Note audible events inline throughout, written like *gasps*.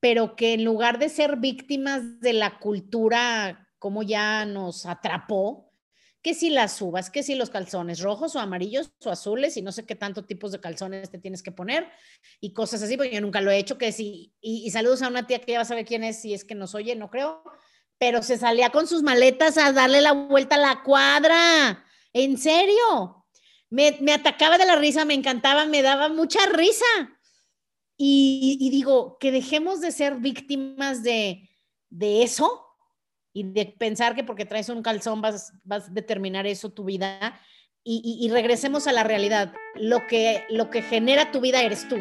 pero que en lugar de ser víctimas de la cultura, como ya nos atrapó, que si las uvas, que si los calzones rojos o amarillos o azules y no sé qué tanto tipos de calzones te tienes que poner y cosas así, porque yo nunca lo he hecho, que si, y, saludos a una tía que ya va a saber quién es, si es que nos oye, no creo, pero se salía con sus maletas a darle la vuelta a la cuadra, en serio, me, me atacaba de la risa, me encantaba, me daba mucha risa. Y, digo, que dejemos de ser víctimas de, de eso y de pensar que porque traes un calzón vas, vas a determinar eso tu vida y, regresemos a la realidad. Lo que, lo que genera tu vida eres tú.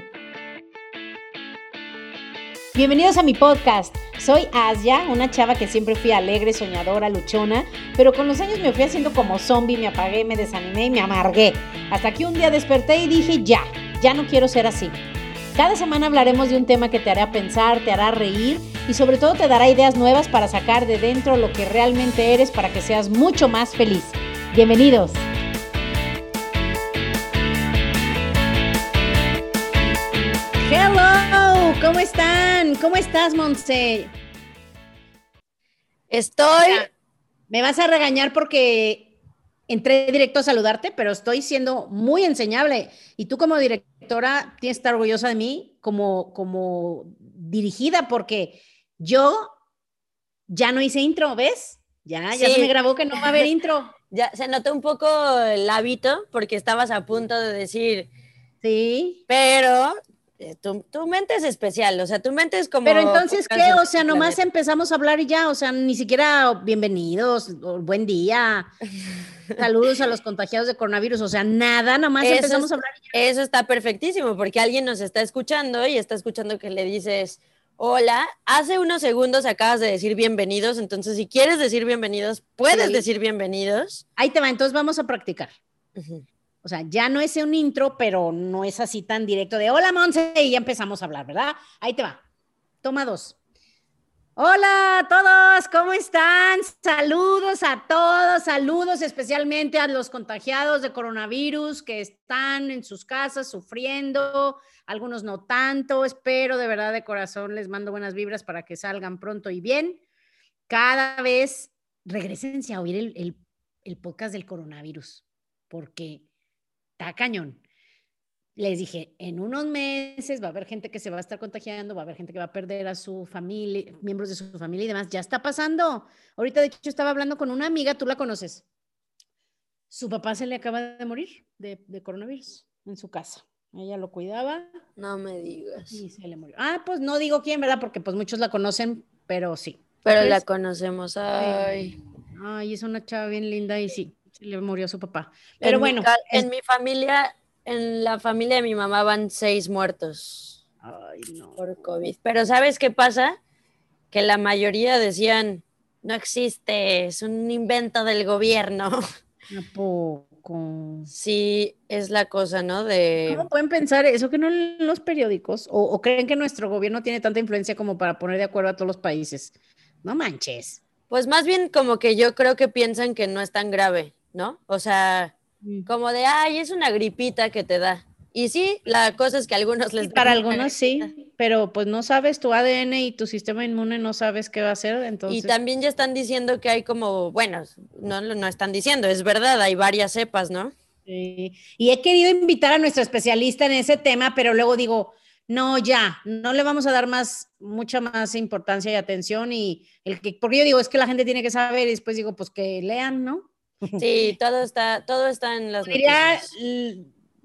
Bienvenidos a mi podcast. Soy Asia, una chava que siempre fui alegre, soñadora, luchona, pero con los años me fui haciendo como zombie, me apagué, me desanimé y me amargué. Hasta que un día desperté y dije, ya, ya no quiero ser así. Cada semana hablaremos de un tema que te hará pensar, te hará reír y sobre todo te dará ideas nuevas para sacar de dentro lo que realmente eres para que seas mucho más feliz. Bienvenidos. Hello, ¿cómo están? ¿Cómo estás, Monse? Estoy. Me vas a regañar porque entré directo a saludarte, pero estoy siendo muy enseñable. Y tú como directora tienes que estar orgullosa de mí como, como dirigida, porque yo ya no hice intro, ¿ves? Ya, ya se me grabó que no va a haber *laughs* intro. ya se notó un poco el hábito porque estabas a punto de decir. Sí. Pero eh, tu, mente es especial, o sea, tu mente es como... Pero entonces, ¿qué? O sea, nomás empezamos a hablar y ya, o sea, ni siquiera bienvenidos, o buen día, saludos a los contagiados de coronavirus, o sea, nada, nomás empezamos a hablar y ya. Eso está perfectísimo, porque alguien nos está escuchando y está escuchando que le dices, hola, hace unos segundos acabas de decir bienvenidos, entonces si quieres decir bienvenidos, puedes decir bienvenidos. Ahí te va, entonces vamos a practicar. O sea, ya no es un intro, pero no es así tan directo de hola Monse y ya empezamos a hablar, ¿verdad? Ahí te va. Toma dos. Hola a todos, ¿cómo están? Saludos a todos, saludos especialmente a los contagiados de coronavirus que están en sus casas sufriendo, algunos no tanto, espero de verdad de corazón, les mando buenas vibras para que salgan pronto y bien. Cada vez regresense a oír el, el, el podcast del coronavirus, porque está cañón. Les dije, en unos meses va a haber gente que se va a estar contagiando, va a haber gente que va a perder a su familia, miembros de su familia y demás. Ya está pasando. Ahorita, de hecho, estaba hablando con una amiga, tú la conoces. Su papá se le acaba de morir de, coronavirus en su casa. Ella lo cuidaba. No me digas. Y se le murió. Ah, pues no digo quién, ¿verdad? Porque pues muchos la conocen, pero sí. Pero la conocemos. Ay. Ay, es una chava bien linda y sí le murió su papá. Pero bueno. en mi familia, en la familia de mi mamá van seis muertos. Ay, no. Por COVID. Pero ¿sabes qué pasa? Que la mayoría decían, no existe, es un invento del gobierno. *laughs* poco? Sí, es la cosa, ¿no? De... ¿Cómo pueden pensar eso que no en los periódicos? ¿O, ¿O, creen que nuestro gobierno tiene tanta influencia como para poner de acuerdo a todos los países? No manches. Pues más bien como que yo creo que piensan que no es tan grave. ¿No? O sea, mm. como de, ay, es una gripita que te da. Y sí, la cosa es que a algunos les... para algunos sí, pero pues no sabes tu ADN y tu sistema inmune no sabes qué va a hacer, entonces... Y también ya están diciendo que hay como, bueno, no, no están diciendo, es verdad, hay varias cepas, ¿no? Sí. Y he querido invitar a nuestro especialista en ese tema, pero luego digo, no, ya, no le vamos a dar más, mucha más importancia y atención y el que, porque yo digo, es que la gente tiene que saber y después digo, pues que lean, ¿no? *laughs* Sí, todo está, todo está en las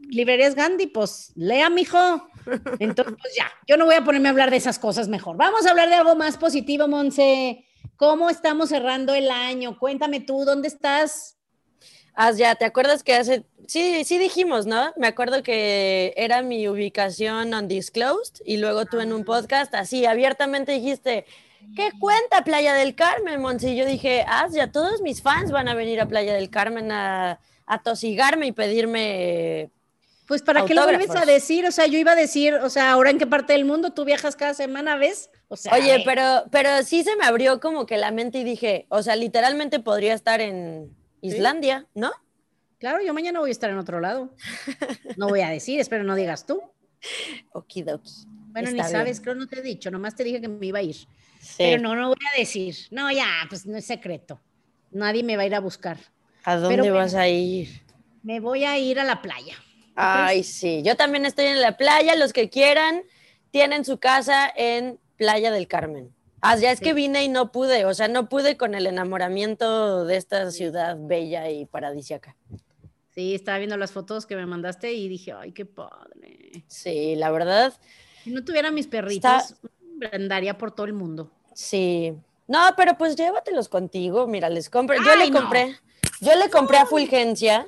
librerías Gandhi, pues lea, mijo. Entonces, pues ya, yo no voy a ponerme a hablar de esas cosas mejor. Vamos a hablar de algo más positivo, Monse. ¿Cómo estamos cerrando el año? Cuéntame tú, ¿dónde estás? Ah, ya, ¿te acuerdas que hace, sí, sí dijimos, ¿no? Me acuerdo que era mi ubicación undisclosed y luego tú en un podcast así abiertamente dijiste, ¿Qué cuenta Playa del Carmen, Monsi? Yo dije, ah, ya todos mis fans van a venir a Playa del Carmen a, tosigarme y pedirme. Pues para qué lo vuelves a decir, o sea, yo iba a decir, o sea, ahora en qué parte del mundo tú viajas cada semana, ¿ves? O sea, Oye, eh. pero, pero sí se me abrió como que la mente y dije, o sea, literalmente podría estar en Islandia, ¿no? Claro, yo mañana voy a estar en otro lado. No voy a decir, espero no digas tú. *laughs* Okidoki. Bueno, ni sabes, bien. creo no te he dicho, nomás te dije que me iba a ir. Pero no, no voy a decir. No, ya, pues no es secreto. Nadie me va a ir a buscar. ¿A dónde Pero vas a ir? Me voy a ir a la playa. Ay, sí. Yo también estoy en la playa. Los que quieran tienen su casa en Playa del Carmen. Ah, ya es Sí. que vine y no pude. O sea, no pude con el enamoramiento de esta ciudad bella y paradisiaca. Sí, estaba viendo las fotos que me mandaste y dije, ay, qué padre. Sí, la verdad, Si no tuviera mis perritos, Está- andaría por todo el mundo. sí. No, pero pues llévatelos contigo. Mira, les compré. Yo le no. compré. Yo le compré a Fulgencia,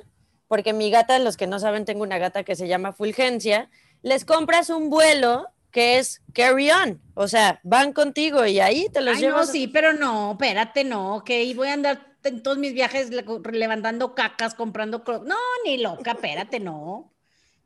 porque mi gata, los que no saben, tengo una gata que se llama Fulgencia. Les compras un vuelo que es carry on. O sea, van contigo y ahí te los Ay, no, llevas. sí, pero no, espérate, no, que voy a andar en todos mis viajes le- levantando cacas, comprando... No, ni loca, espérate, no.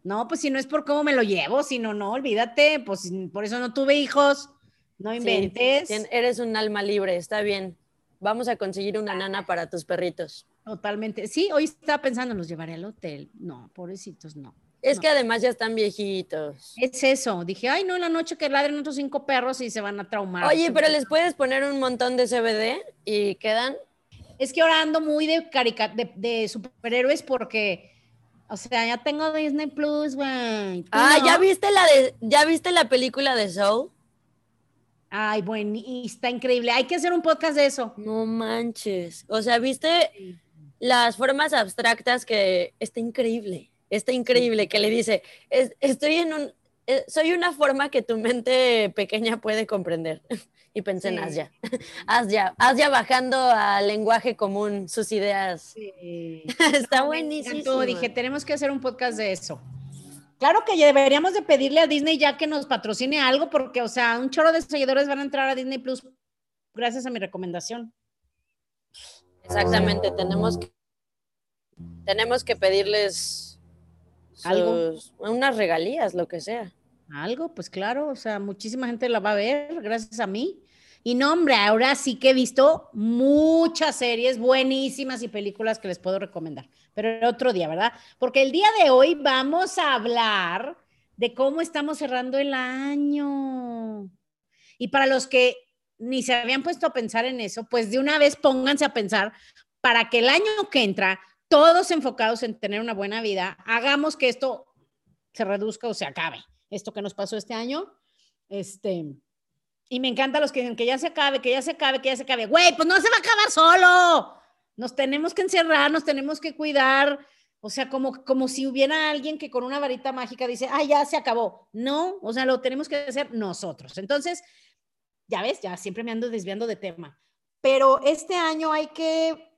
No, pues si no es por cómo me lo llevo, sino no, olvídate, pues por eso no tuve hijos, no inventes. eres un alma libre, está bien. Vamos a conseguir una nana para tus perritos. Totalmente. Sí, hoy estaba pensando, los llevaré al hotel. No, pobrecitos, no. Es No. que además ya están viejitos. Es eso. Dije, ay, no, en la noche que ladren otros cinco perros y se van a traumar. Oye, pero les puedes poner un montón de CBD y quedan. Es que ahora ando muy de, carica de, de superhéroes porque, o sea, ya tengo Disney Plus, güey. ¿Tú Ah, no? ¿ya viste la de, ya viste la película de Soul? Ay, bueno, y está increíble. Hay que hacer un podcast de eso. No manches. O sea, ¿viste las formas abstractas que está increíble? Está increíble que le dice, "Es- estoy en un, eh, soy una forma que tu mente pequeña puede comprender. *laughs* Y pensé en Sí. Asya. Asya, *laughs* Asya bajando al lenguaje común sus ideas. *laughs* Está Me buenísimo. Dije, tenemos que hacer un podcast de eso. Claro que ya deberíamos de pedirle a Disney ya que nos patrocine algo, porque, o sea, un chorro de seguidores van a entrar a Disney Plus gracias a mi recomendación. Exactamente, tenemos que, tenemos que pedirles Algo. unas regalías, lo que sea. Algo, pues claro, o sea, muchísima gente la va a ver gracias a mí. Y no, hombre, ahora sí que he visto muchas series buenísimas y películas que les puedo recomendar, pero el otro día, ¿verdad? Porque el día de hoy vamos a hablar de cómo estamos cerrando el año. Y para los que ni se habían puesto a pensar en eso, pues de una vez pónganse a pensar para que el año que entra, todos enfocados en tener una buena vida, hagamos que esto se reduzca o se acabe. Esto que nos pasó este año, este, y me encanta los que dicen que ya se acabe, que ya se acabe, que ya se acabe. Güey, pues no se va a acabar solo. Nos tenemos que encerrar, nos tenemos que cuidar. O sea, como, como si hubiera alguien que con una varita mágica dice, ah, ya se acabó. No, o sea, lo tenemos que hacer nosotros. Entonces, ya ves, ya siempre me ando desviando de tema. Pero este año hay que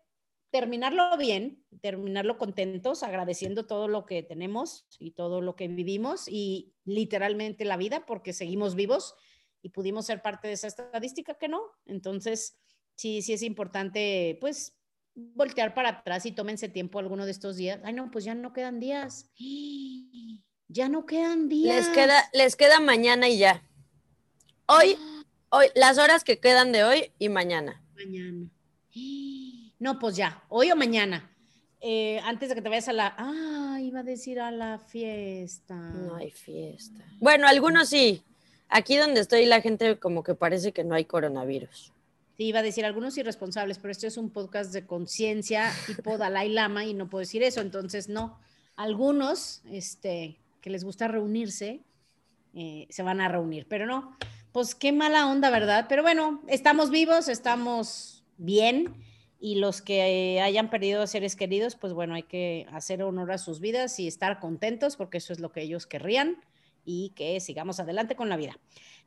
terminarlo bien, terminarlo contentos, agradeciendo todo lo que tenemos y todo lo que vivimos y literalmente la vida, porque seguimos vivos y pudimos ser parte de esa estadística que no. Entonces, sí, sí es importante, pues, voltear para atrás y tómense tiempo alguno de estos días. Ay, no, pues ya no quedan días. *gasps* Ya no quedan días. Les queda, les queda mañana y ya. Hoy, *gasps* hoy, las horas que quedan de hoy y mañana. Mañana. *gasps* No, pues ya, hoy o mañana. Eh, antes de que te vayas a la. Ah, iba a decir a la fiesta. No hay fiesta. Bueno, algunos sí. Aquí donde estoy la gente como que parece que no hay coronavirus. Iba a decir algunos irresponsables, pero esto es un podcast de conciencia tipo Dalai Lama y no puedo decir eso, entonces no. Algunos, este, que les gusta reunirse, eh, se van a reunir, pero no. Pues qué mala onda, ¿verdad? Pero bueno, estamos vivos, estamos bien y los que hayan perdido a seres queridos, pues bueno, hay que hacer honor a sus vidas y estar contentos porque eso es lo que ellos querrían y que sigamos adelante con la vida.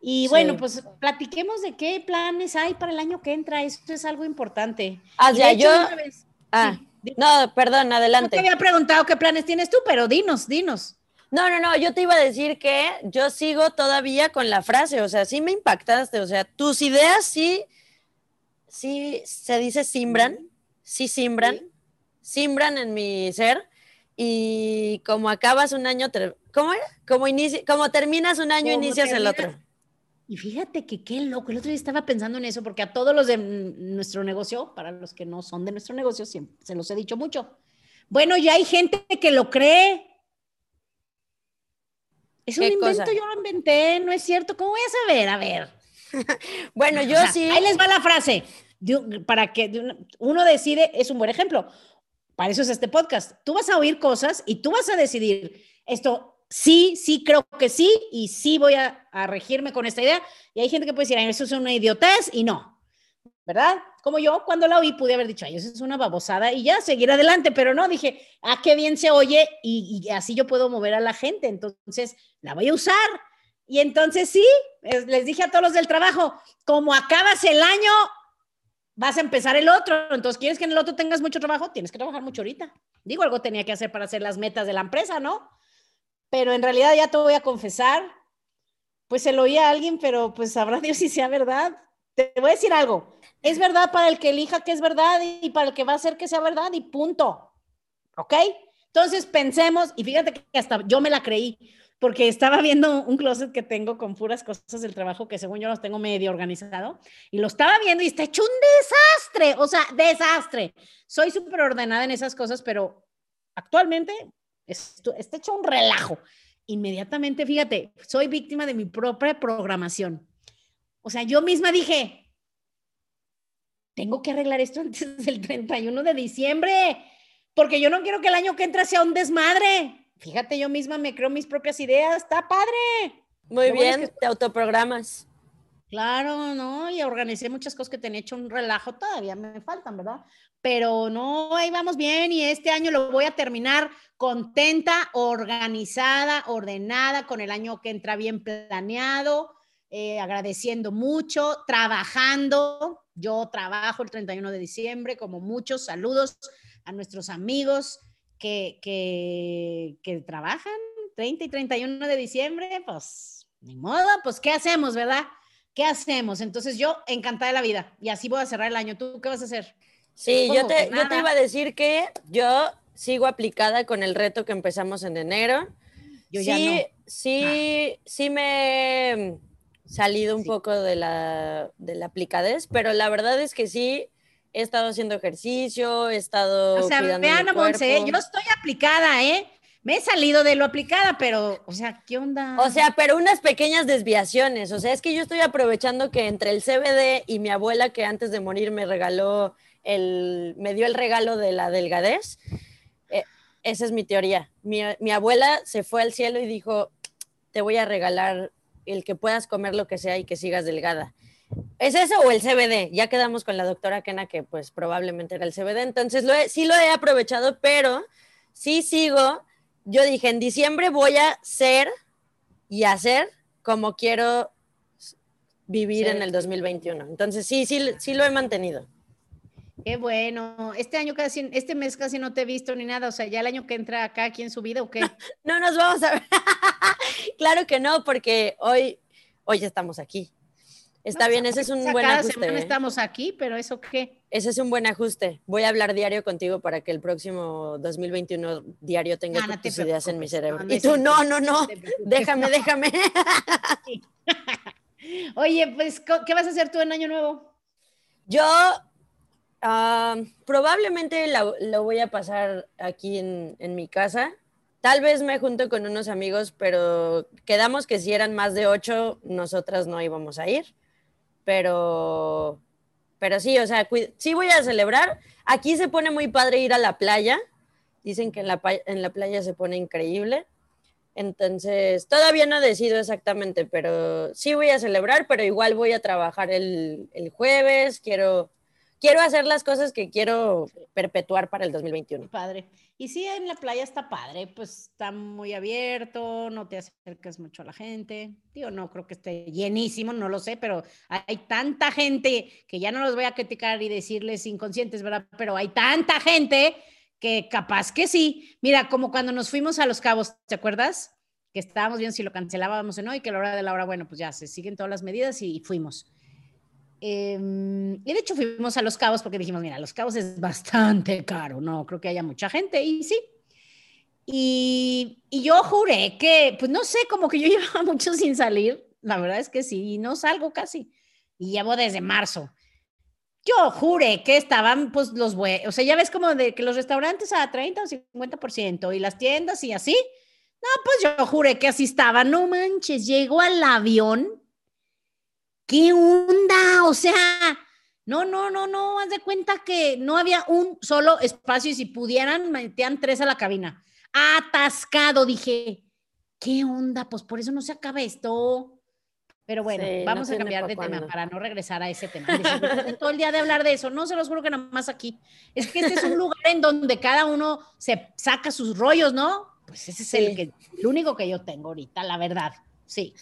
Y Sí. bueno, pues platiquemos de qué planes hay para el año que entra. Esto es algo importante. Ah, ya, hecho, yo- vez- Ah, sí, no, perdón, no te adelante. había preguntado qué planes tienes tú, pero dinos, dinos. No, no, no, yo te iba a decir que yo sigo todavía con la frase, o sea, sí me impactaste, o sea, tus ideas sí, sí, se dice simbran, sí simbran, Sí. simbran en mi ser y como acabas un año, ¿cómo era? Como, inici- como terminas un año, Como inicias el terminas- otro. Y fíjate que qué loco, el otro día estaba pensando en eso, porque a todos los de nuestro negocio, para los que no son de nuestro negocio, siempre se los he dicho mucho. Bueno, ya hay gente que lo cree. Es un invento, yo lo inventé, no es cierto. ¿Cómo voy a saber? A ver. *laughs* bueno, yo sí. Ahí les va la frase. Para que uno decide, es un buen ejemplo. Para eso es este podcast. Tú vas a oír cosas y tú vas a decidir esto sí, sí creo que sí y sí voy a, regirme con esta idea. Y hay gente que puede decir, eso es una idiotez y no. ¿verdad? Como yo cuando la oí pude haber dicho, ay, eso es una babosada y ya seguir adelante, pero no, dije, ah, qué bien se oye y, así yo puedo mover a la gente, entonces la voy a usar. Y entonces sí, les dije a todos los del trabajo, como acabas el año, vas a empezar el otro, entonces quieres que en el otro tengas mucho trabajo, tienes que trabajar mucho ahorita. Digo, algo tenía que hacer para hacer las metas de la empresa, ¿no? Pero en realidad ya te voy a confesar, pues se lo oí a alguien, pero pues sabrá *laughs* Dios si sea verdad. Te voy a decir algo, es verdad para el que elija que es verdad y para el que va a hacer que sea verdad y punto. ¿Ok? Entonces pensemos, y fíjate que hasta yo me la creí, porque estaba viendo un closet que tengo con puras cosas del trabajo que según yo los tengo medio organizado, y lo estaba viendo y está hecho un desastre, o sea, desastre. Soy súper ordenada en esas cosas, pero actualmente está hecho un relajo. Inmediatamente, fíjate, soy víctima de mi propia programación. O sea, yo misma dije, tengo que arreglar esto antes del 31 de diciembre, porque yo no quiero que el año que entra sea un desmadre. Fíjate, yo misma me creo mis propias ideas, está padre. Muy bien, te autoprogramas. Claro, ¿no? Y organicé muchas cosas que tenía hecho un relajo, todavía me faltan, ¿verdad? Pero no, ahí vamos bien y este año lo voy a terminar contenta, organizada, ordenada, con el año que entra bien planeado, eh, agradeciendo mucho, trabajando, yo trabajo el 31 de diciembre, como muchos saludos a nuestros amigos que, que, trabajan 30 y 31 de diciembre, pues ni modo, pues ¿qué hacemos, verdad? ¿Qué hacemos? Entonces yo encantada de la vida y así voy a cerrar el año. ¿Tú qué vas a hacer? Sí, yo te, yo te iba a decir que yo sigo aplicada con el reto que empezamos en enero. Yo sí, ya no. Sí, ah. sí me salido un poco de la, de la aplicadez, pero la verdad es que sí, he estado haciendo ejercicio, he estado. O sea, vean, Monse, yo estoy aplicada, ¿eh? Me he salido de lo aplicada, pero, o sea, ¿qué onda? O sea, pero unas pequeñas desviaciones. O sea, es que yo estoy aprovechando que entre el CBD y mi abuela, que antes de morir me regaló el, me dio el regalo de la delgadez. Eh, esa es mi teoría. Mi, mi abuela se fue al cielo y dijo, te voy a regalar el que puedas comer lo que sea y que sigas delgada. ¿Es eso o el CBD? Ya quedamos con la doctora Kena que pues probablemente era el CBD, entonces lo sí lo he aprovechado, pero sí sigo. Yo dije, en diciembre voy a ser y hacer como quiero vivir en el 2021. Entonces sí, sí, sí lo he mantenido. Qué bueno. Este año casi, este mes casi no te he visto ni nada. O sea, ya el año que entra acá aquí en su vida o qué? *laughs* No, nos vamos a ver. *laughs* claro que no, porque hoy, hoy estamos aquí. Está bien, ese es un buen cada ajuste. Semana ¿eh? estamos aquí, pero ¿eso qué? Ese es un buen ajuste. Voy a hablar diario contigo para que el próximo 2021 diario tenga tus ideas en mi cerebro. y tú, no, no, no, déjame, *laughs* déjame. *laughs* Oye, pues, ¿qué vas a hacer tú en Año Nuevo? Yo Ah, probablemente lo voy a pasar aquí en, mi casa. Tal vez me junto con unos amigos, pero quedamos que si eran más de ocho, nosotras no íbamos a ir. Pero, pero sí, o sea, sí voy a celebrar. Aquí se pone muy padre ir a la playa. Dicen que en la, en la playa se pone increíble. Entonces, todavía no decido exactamente, pero sí voy a celebrar, pero igual voy a trabajar el, el jueves. Quiero quiero hacer las cosas que quiero perpetuar para el 2021. Padre. Y sí, en la playa está padre, pues está muy abierto, no te acercas mucho a la gente. Digo, no creo que esté llenísimo, no lo sé, pero hay tanta gente que ya no los voy a criticar y decirles inconscientes, ¿verdad? Pero hay tanta gente que capaz que sí. Mira, como cuando nos fuimos a Los Cabos, ¿te acuerdas? Que estábamos viendo si lo cancelábamos o no y que a la hora de la hora, bueno, pues ya se siguen todas las medidas y fuimos. Em, y de hecho fuimos a Los Cabos porque dijimos, mira, Los Cabos es bastante caro, no creo que haya mucha gente y sí. Y, y yo juré que, pues no sé, como que yo *laughs* llevaba mucho sin salir, la verdad es que sí, no salgo casi. Y llevo desde marzo. Yo juré que estaban, pues, los o sea, ya ves como de que los restaurantes a 30 o 50% y las tiendas y así, No, pues yo juré que así estaba. No manches, llego al avión. ¿Qué onda? O sea, no, no, no, no, haz de cuenta que no había un solo espacio y si pudieran, metían tres a la cabina. Atascado, dije, ¿qué onda? Pues por eso no se acaba esto. Pero bueno, vamos a cambiar de tema para no regresar a ese tema. todo el día de hablar de eso, no se los juro que nada más aquí. Es que este es un lugar en donde cada uno se saca sus rollos, ¿no? Pues ese es el, que, el único que yo tengo ahorita, la verdad. Sí.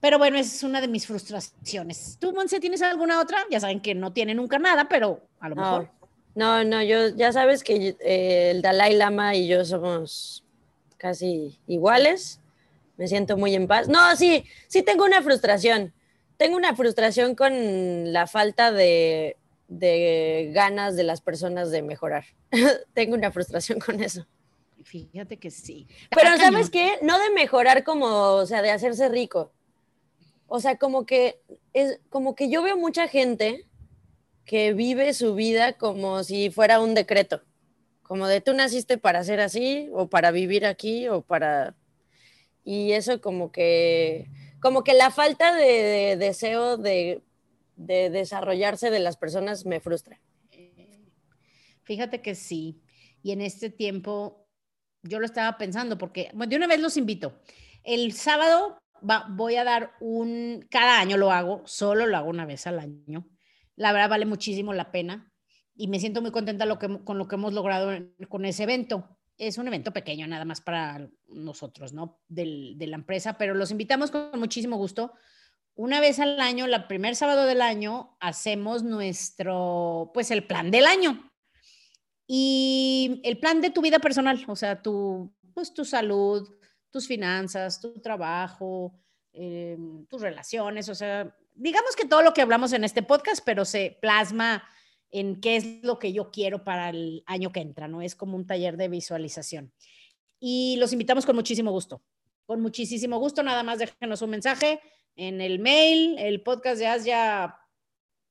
Pero bueno, esa es una de mis frustraciones. ¿Tú, Monse, tienes alguna otra? Ya saben que no tiene nunca nada, pero a lo mejor. No, no, yo ya sabes que eh, el Dalai Lama y yo somos casi iguales. Me siento muy en paz. No, sí, sí tengo una frustración. Tengo una frustración con la falta de, de ganas de las personas de mejorar. *laughs* tengo una frustración con eso. Fíjate que sí. Pero ¿sabes qué? No de mejorar como, o sea, de hacerse rico. O sea, como que es como que yo veo mucha gente que vive su vida como si fuera un decreto. Como de tú naciste para ser así o para vivir aquí o para y eso como que como que la falta de, deseo de, de desarrollarse de las personas me frustra. Fíjate que sí. Y en este tiempo yo lo estaba pensando porque, bueno, de una vez los invito. El sábado voy a dar un, cada año lo hago, solo lo hago una vez al año. La verdad vale muchísimo la pena y me siento muy contenta con lo que hemos logrado con ese evento. Es un evento pequeño nada más para nosotros, ¿no? Del, de la empresa, pero los invitamos con muchísimo gusto. Una vez al año, la primer sábado del año, hacemos nuestro, pues el plan del año. Y el plan de tu vida personal, o sea, tu, pues, tu salud, tus finanzas, tu trabajo, eh, tus relaciones, o sea, digamos que todo lo que hablamos en este podcast, pero se plasma en qué es lo que yo quiero para el año que entra, ¿no? Es como un taller de visualización. Y los invitamos con muchísimo gusto, con muchísimo gusto, nada más déjenos un mensaje en el mail, el podcast de Asia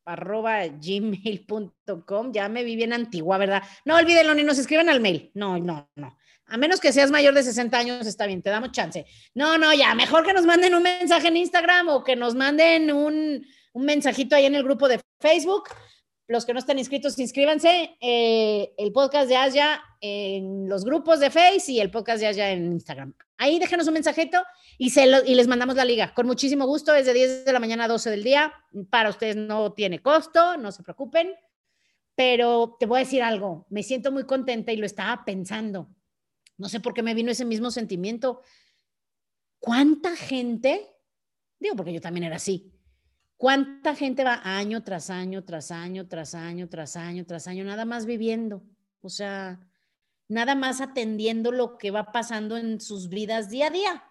arroba gmail.com. Ya me vi bien antigua, ¿verdad? No olvídenlo, ni nos escriben al mail. No, no, no. A menos que seas mayor de 60 años, está bien, te damos chance. No, no, ya, mejor que nos manden un mensaje en Instagram o que nos manden un, un mensajito ahí en el grupo de Facebook. Los que no están inscritos, inscríbanse. Eh, el podcast de Asia en los grupos de Facebook y el podcast de Asia en Instagram. Ahí déjenos un mensajito y, se y les mandamos la liga. Con muchísimo gusto, desde 10 de la mañana a 12 del día. Para ustedes no tiene costo, no se preocupen. Pero te voy a decir algo, me siento muy contenta y lo estaba pensando. No sé por qué me vino ese mismo sentimiento. ¿Cuánta gente, digo porque yo también era así, cuánta gente va año tras año, tras año, tras año, tras año, tras año, nada más viviendo? O sea, nada más atendiendo lo que va pasando en sus vidas día a día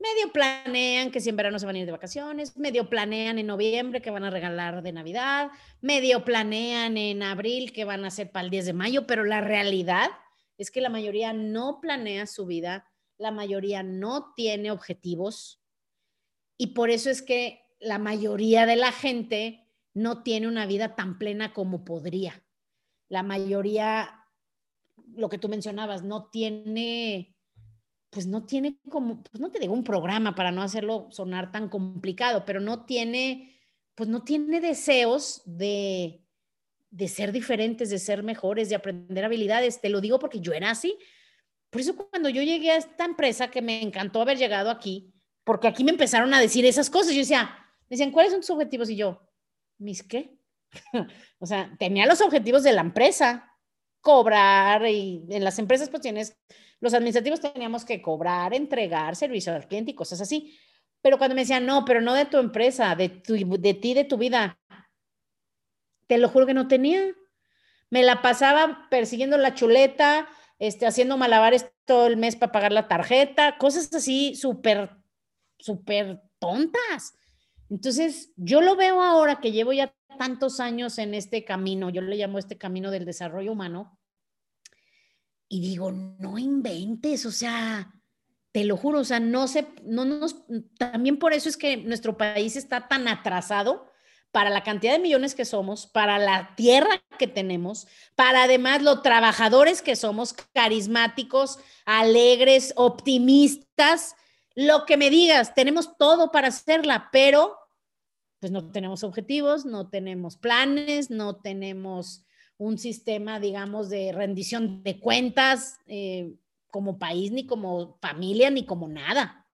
medio planean que si en verano se van a ir de vacaciones, medio planean en noviembre que van a regalar de Navidad, medio planean en abril que van a hacer para el 10 de mayo, pero la realidad es que la mayoría no planea su vida, la mayoría no tiene objetivos y por eso es que la mayoría de la gente no tiene una vida tan plena como podría. La mayoría, lo que tú mencionabas, no tiene pues no tiene como, pues no te digo un programa para no hacerlo sonar tan complicado, pero no tiene, pues no tiene deseos de, de ser diferentes, de ser mejores, de aprender habilidades. Te lo digo porque yo era así. Por eso cuando yo llegué a esta empresa, que me encantó haber llegado aquí, porque aquí me empezaron a decir esas cosas, yo decía, decían, ¿cuáles son tus objetivos? Y yo, ¿mis qué? *laughs* o sea, tenía los objetivos de la empresa, cobrar y en las empresas pues tienes los administrativos teníamos que cobrar, entregar servicio al cliente y cosas así. Pero cuando me decían, no, pero no de tu empresa, de, tu, de ti, de tu vida, te lo juro que no tenía. Me la pasaba persiguiendo la chuleta, este, haciendo malabares todo el mes para pagar la tarjeta, cosas así súper, súper tontas. Entonces, yo lo veo ahora que llevo ya tantos años en este camino, yo le llamo este camino del desarrollo humano, y digo, no inventes, o sea, te lo juro, o sea, no sé, no nos, también por eso es que nuestro país está tan atrasado para la cantidad de millones que somos, para la tierra que tenemos, para además los trabajadores que somos, carismáticos, alegres, optimistas, lo que me digas, tenemos todo para hacerla, pero pues no tenemos objetivos, no tenemos planes, no tenemos un sistema, digamos, de rendición de cuentas eh, como país, ni como familia, ni como nada.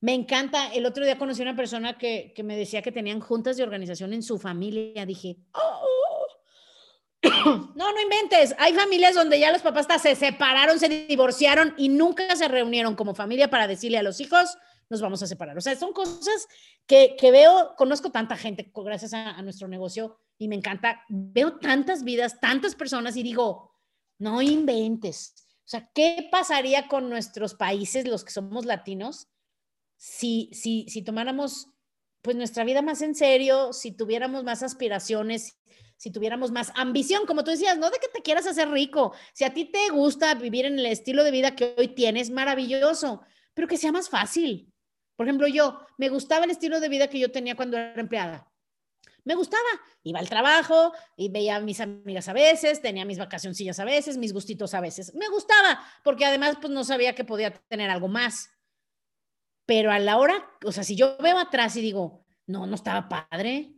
Me encanta. El otro día conocí a una persona que, me decía que tenían juntas de organización en su familia. Dije, oh". *coughs* no, no inventes. Hay familias donde ya los papás se separaron, se divorciaron y nunca se reunieron como familia para decirle a los hijos, nos vamos a separar. O sea, son cosas que, veo, conozco tanta gente gracias a, nuestro negocio y me encanta. Veo tantas vidas, tantas personas y digo, no inventes. O sea, ¿qué pasaría con nuestros países, los que somos latinos, si, si, si tomáramos pues nuestra vida más en serio, si tuviéramos más aspiraciones, si tuviéramos más ambición, como tú decías, no de que te quieras hacer rico, si a ti te gusta vivir en el estilo de vida que hoy tienes, maravilloso, pero que sea más fácil. Por ejemplo, yo me gustaba el estilo de vida que yo tenía cuando era empleada. Me gustaba, iba al trabajo y veía a mis amigas a veces, tenía mis vacacioncillas a veces, mis gustitos a veces. Me gustaba, porque además pues no sabía que podía tener algo más. Pero a la hora, o sea, si yo veo atrás y digo, no, no estaba padre.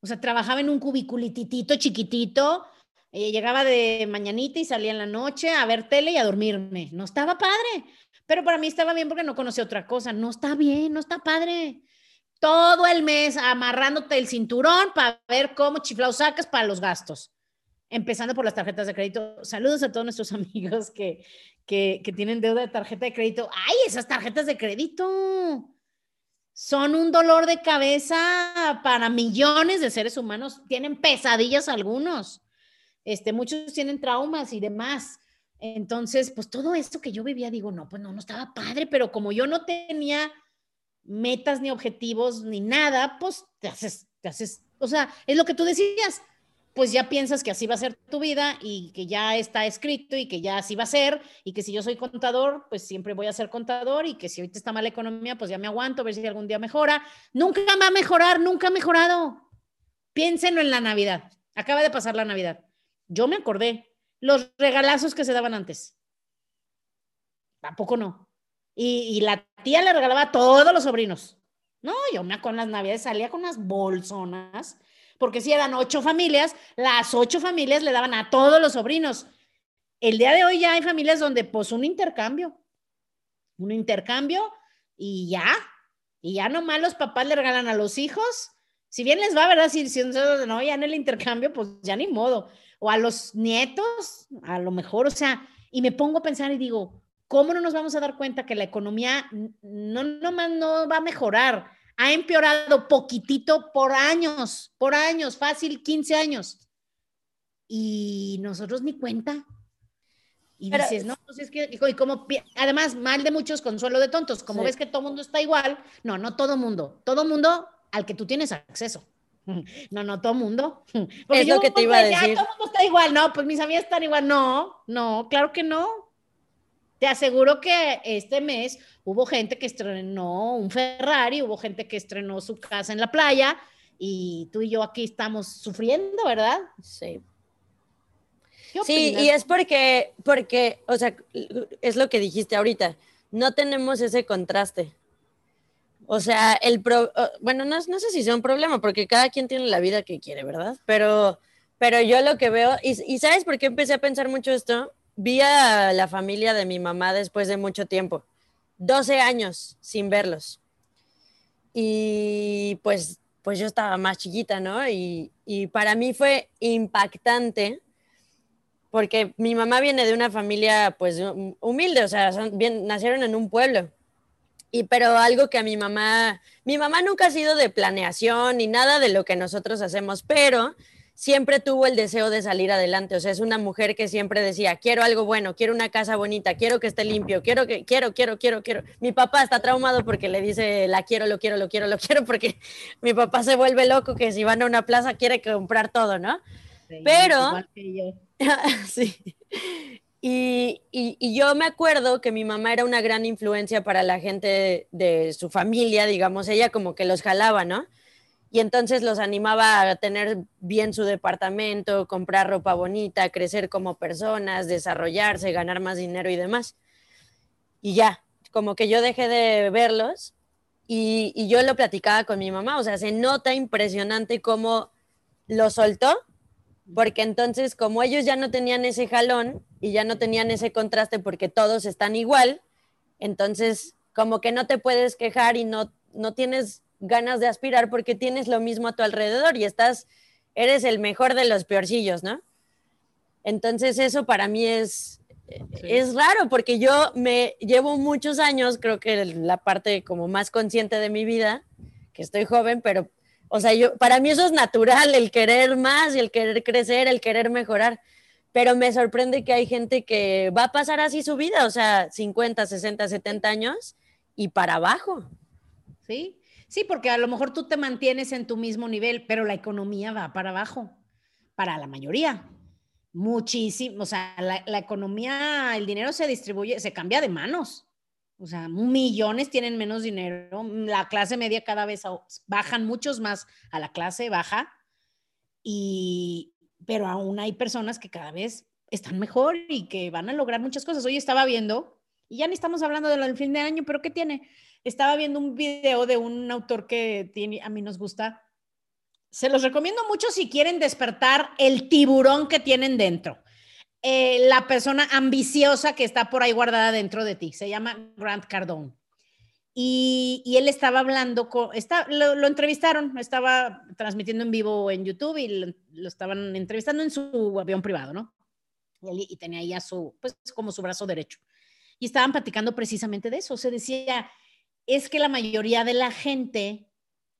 O sea, trabajaba en un cubiculititito chiquitito, eh, llegaba de mañanita y salía en la noche a ver tele y a dormirme. No estaba padre. Pero para mí estaba bien porque no conocía otra cosa. No está bien, no está padre. Todo el mes amarrándote el cinturón para ver cómo chiflao sacas para los gastos. Empezando por las tarjetas de crédito. Saludos a todos nuestros *laughs* amigos que, que, que tienen deuda de tarjeta de crédito. ¡Ay, esas tarjetas de crédito! Son un dolor de cabeza para millones de seres humanos. Tienen pesadillas algunos. Este, muchos tienen traumas y demás. Entonces, pues todo esto que yo vivía, digo, no, pues no, no estaba padre, pero como yo no tenía metas ni objetivos ni nada, pues te haces, te haces, o sea, es lo que tú decías, pues ya piensas que así va a ser tu vida y que ya está escrito y que ya así va a ser y que si yo soy contador, pues siempre voy a ser contador y que si ahorita está mala economía, pues ya me aguanto a ver si algún día mejora. Nunca va a mejorar, nunca ha mejorado. Piénsenlo en la Navidad. Acaba de pasar la Navidad. Yo me acordé, los regalazos que se daban antes. Tampoco no. Y, la tía le regalaba a todos los sobrinos. No, yo me con las navidades salía con unas bolsonas, porque si eran ocho familias, las ocho familias le daban a todos los sobrinos. El día de hoy ya hay familias donde pues un intercambio, un intercambio y ya, y ya nomás los papás le regalan a los hijos. Si bien les va, ¿verdad? Si, si no, ya en el intercambio, pues ya ni modo o a los nietos, a lo mejor, o sea, y me pongo a pensar y digo, ¿cómo no nos vamos a dar cuenta que la economía no nomás no va a mejorar? Ha empeorado poquitito por años, por años, fácil 15 años. Y nosotros ni cuenta. Y dices, no, pues es que, y como, además, mal de muchos, consuelo de tontos. Como ves que todo mundo está igual, no, no todo mundo, todo mundo al que tú tienes acceso. *laughs* No, no, todo mundo. *laughs* es lo que te iba a decir. todo mundo está igual, no, pues mis amigas están igual. No, no, claro que no. Te aseguro que este mes hubo gente que estrenó un Ferrari, hubo gente que estrenó su casa en la playa y tú y yo aquí estamos sufriendo, ¿verdad? Sí. Sí, y es porque, porque, o sea, es lo que dijiste ahorita, no tenemos ese contraste. O sea, el pro, bueno, no, no, sé si sea un problema, porque cada quien tiene la vida que quiere, ¿verdad? Pero, pero yo lo que veo, y, y, ¿sabes por qué empecé a pensar mucho esto? Vi a la familia de mi mamá después de mucho tiempo, 12 años sin verlos. Y pues, pues yo estaba más chiquita, ¿no? Y, y para mí fue impactante porque mi mamá viene de una familia pues humilde, o sea, bien, nacieron en un pueblo y pero algo que a mi mamá, mi mamá nunca ha sido de planeación ni nada de lo que nosotros hacemos, pero siempre tuvo el deseo de salir adelante. O sea, es una mujer que siempre decía, quiero algo bueno, quiero una casa bonita, quiero que esté limpio, quiero que, quiero, quiero, quiero, quiero. Mi papá está traumado porque le dice, la quiero, lo quiero, lo quiero, lo quiero, porque *laughs* mi papá se vuelve loco que si van a una plaza quiere comprar todo, ¿no? pero... *laughs* sí. Y, yo me acuerdo que mi mamá era una gran influencia para la gente de, su familia, digamos, ella como que los jalaba, ¿no? y entonces los animaba a tener bien su departamento, comprar ropa bonita, crecer como personas, desarrollarse, ganar más dinero y demás. Y ya, como que yo dejé de verlos y, y yo lo platicaba con mi mamá, o sea, se nota impresionante cómo lo soltó, porque entonces como ellos ya no tenían ese jalón y ya no tenían ese contraste porque todos están igual, entonces como que no te puedes quejar y no, no tienes ganas de aspirar porque tienes lo mismo a tu alrededor y estás, eres el mejor de los peorcillos, ¿no? Entonces eso para mí es, es raro porque yo me llevo muchos años, creo que la parte como más consciente de mi vida, que estoy joven, pero, o sea, yo, para mí eso es natural, el querer más y el querer crecer, el querer mejorar, pero me sorprende que hay gente que va a pasar así su vida, o sea, 50, 60, 70 años y para abajo. Sí, Sí, porque a lo mejor tú te mantienes en tu mismo nivel, pero la economía va para abajo, para la mayoría. Muchísimo, o sea, la, economía, el dinero se distribuye, se cambia de manos. O sea, millones tienen menos dinero, la clase media cada vez bajan muchos más a la clase baja, y, pero aún hay personas que cada vez están mejor y que van a lograr muchas cosas. Hoy estaba viendo, y ya ni estamos hablando del fin de año, pero ¿qué tiene? Estaba viendo un video de un autor que tiene, a mí nos gusta. Se los recomiendo mucho si quieren despertar el tiburón que tienen dentro. Eh, la persona ambiciosa que está por ahí guardada dentro de ti. Se llama Grant Cardone. Y, él estaba hablando, con, está, lo, entrevistaron, estaba transmitiendo en vivo en YouTube y lo, estaban entrevistando en su avión privado, ¿no? Y, y, tenía ahí a su, pues como su brazo derecho. Y estaban platicando precisamente de eso. Se decía, es que la mayoría de la gente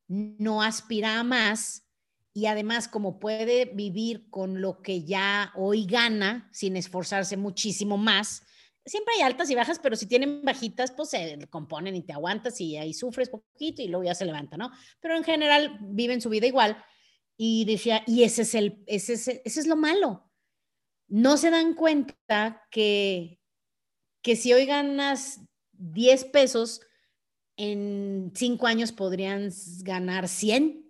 no aspira a más y además como puede vivir con lo que ya hoy gana sin esforzarse muchísimo más, siempre hay altas y bajas, pero si tienen bajitas, pues se componen y te aguantas y ahí sufres poquito y luego ya se levanta, ¿no? Pero en general viven su vida igual y decía, y ese es el, ese es, ese es lo malo. No se dan cuenta que, que si hoy ganas 10 pesos, en cinco años podrían ganar 100,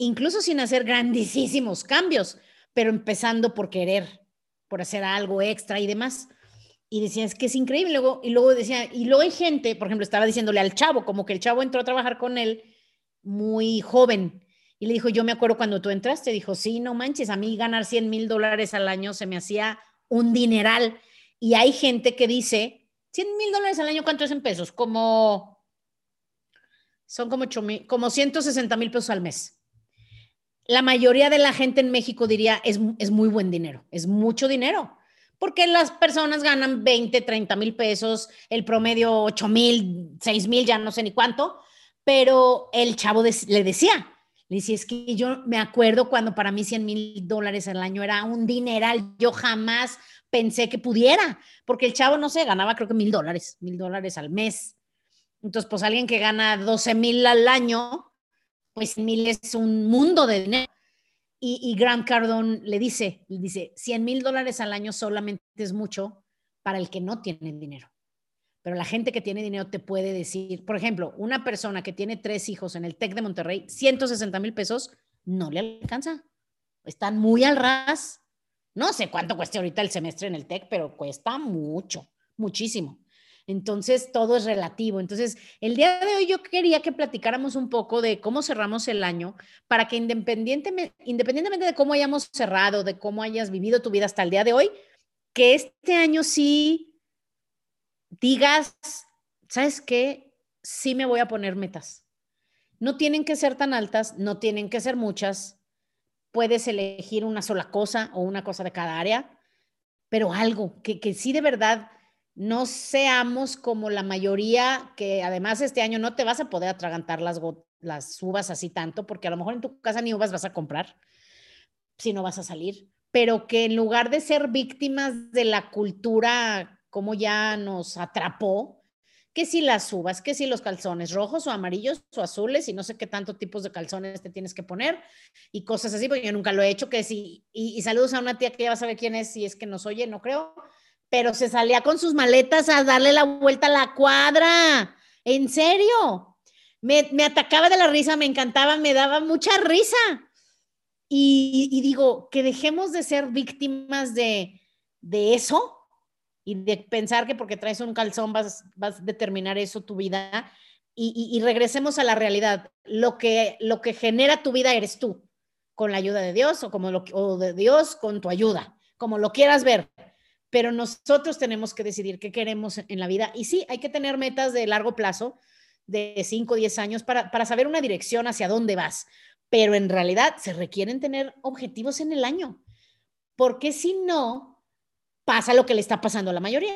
incluso sin hacer grandísimos cambios, pero empezando por querer, por hacer algo extra y demás. Y decía, es que es increíble. Y luego decía, y luego hay gente, por ejemplo, estaba diciéndole al chavo, como que el chavo entró a trabajar con él muy joven. Y le dijo, yo me acuerdo cuando tú entraste, dijo, sí, no manches, a mí ganar 100 mil dólares al año se me hacía un dineral. Y hay gente que dice, 100 mil dólares al año, ¿cuánto es en pesos? Como, son como, como 160 mil pesos al mes. La mayoría de la gente en México diría, es, es muy buen dinero, es mucho dinero, porque las personas ganan 20, 30 mil pesos, el promedio 8 mil, 6 mil, ya no sé ni cuánto, pero el chavo le decía, le decía, es que yo me acuerdo cuando para mí 100 mil dólares al año era un dineral, yo jamás pensé que pudiera, porque el chavo, no sé, ganaba creo que mil dólares, mil dólares al mes. Entonces, pues alguien que gana 12 mil al año, pues mil es un mundo de dinero. Y, y Grant Cardone le dice, le dice, 100 mil dólares al año solamente es mucho para el que no tiene dinero. Pero la gente que tiene dinero te puede decir, por ejemplo, una persona que tiene tres hijos en el TEC de Monterrey, 160 mil pesos, no le alcanza. Están muy al ras no sé cuánto cuesta ahorita el semestre en el TEC, pero cuesta mucho, muchísimo. Entonces, todo es relativo. Entonces, el día de hoy yo quería que platicáramos un poco de cómo cerramos el año para que independientemente, independientemente de cómo hayamos cerrado, de cómo hayas vivido tu vida hasta el día de hoy, que este año sí digas, ¿sabes qué? Sí me voy a poner metas. No tienen que ser tan altas, no tienen que ser muchas, puedes elegir una sola cosa o una cosa de cada área, pero algo que, que sí de verdad no seamos como la mayoría, que además este año no te vas a poder atragantar las, las uvas así tanto, porque a lo mejor en tu casa ni uvas vas a comprar si no vas a salir, pero que en lugar de ser víctimas de la cultura como ya nos atrapó, que si las uvas, que si los calzones rojos o amarillos o azules y no sé qué tanto tipos de calzones te tienes que poner y cosas así, porque yo nunca lo he hecho, que si, y, saludos a una tía que ya va a saber quién es, si es que nos oye, no creo, pero se salía con sus maletas a darle la vuelta a la cuadra, en serio. me, me, atacaba de la risa, me encantaba, me daba mucha risa. Y, y digo, que dejemos de ser víctimas de, de, eso y de pensar que porque traes un calzón vas, vas a determinar eso tu vida y, y, regresemos a la realidad. Lo que, lo que genera tu vida eres tú, con la ayuda de Dios o, como lo, o de Dios con tu ayuda, como lo quieras ver. Pero nosotros tenemos que decidir qué queremos en la vida. Y sí, hay que tener metas de largo plazo, de 5 o 10 años, para, para saber una dirección hacia dónde vas. Pero en realidad se requieren tener objetivos en el año. Porque si no, pasa lo que le está pasando a la mayoría,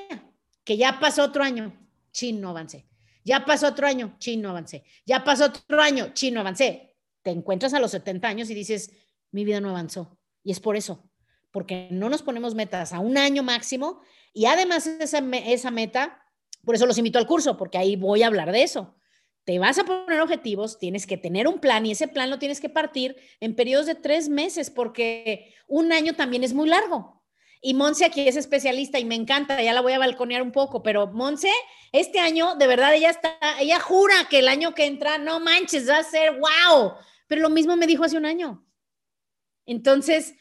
que ya pasó otro año, chin, no avancé. Ya pasó otro año, chin, no avancé. Ya pasó otro año, chin, no avancé. Te encuentras a los 70 años y dices, mi vida no avanzó. Y es por eso, porque no nos ponemos metas a un año máximo y además esa, esa meta, por eso los invito al curso, porque ahí voy a hablar de eso. Te vas a poner objetivos, tienes que tener un plan y ese plan lo tienes que partir en periodos de tres meses porque un año también es muy largo. Y Monse aquí es especialista y me encanta, ya la voy a balconear un poco, pero Monse, este año, de verdad, ella está, ella jura que el año que entra, no manches, va a ser wow. Pero lo mismo me dijo hace un año. Entonces,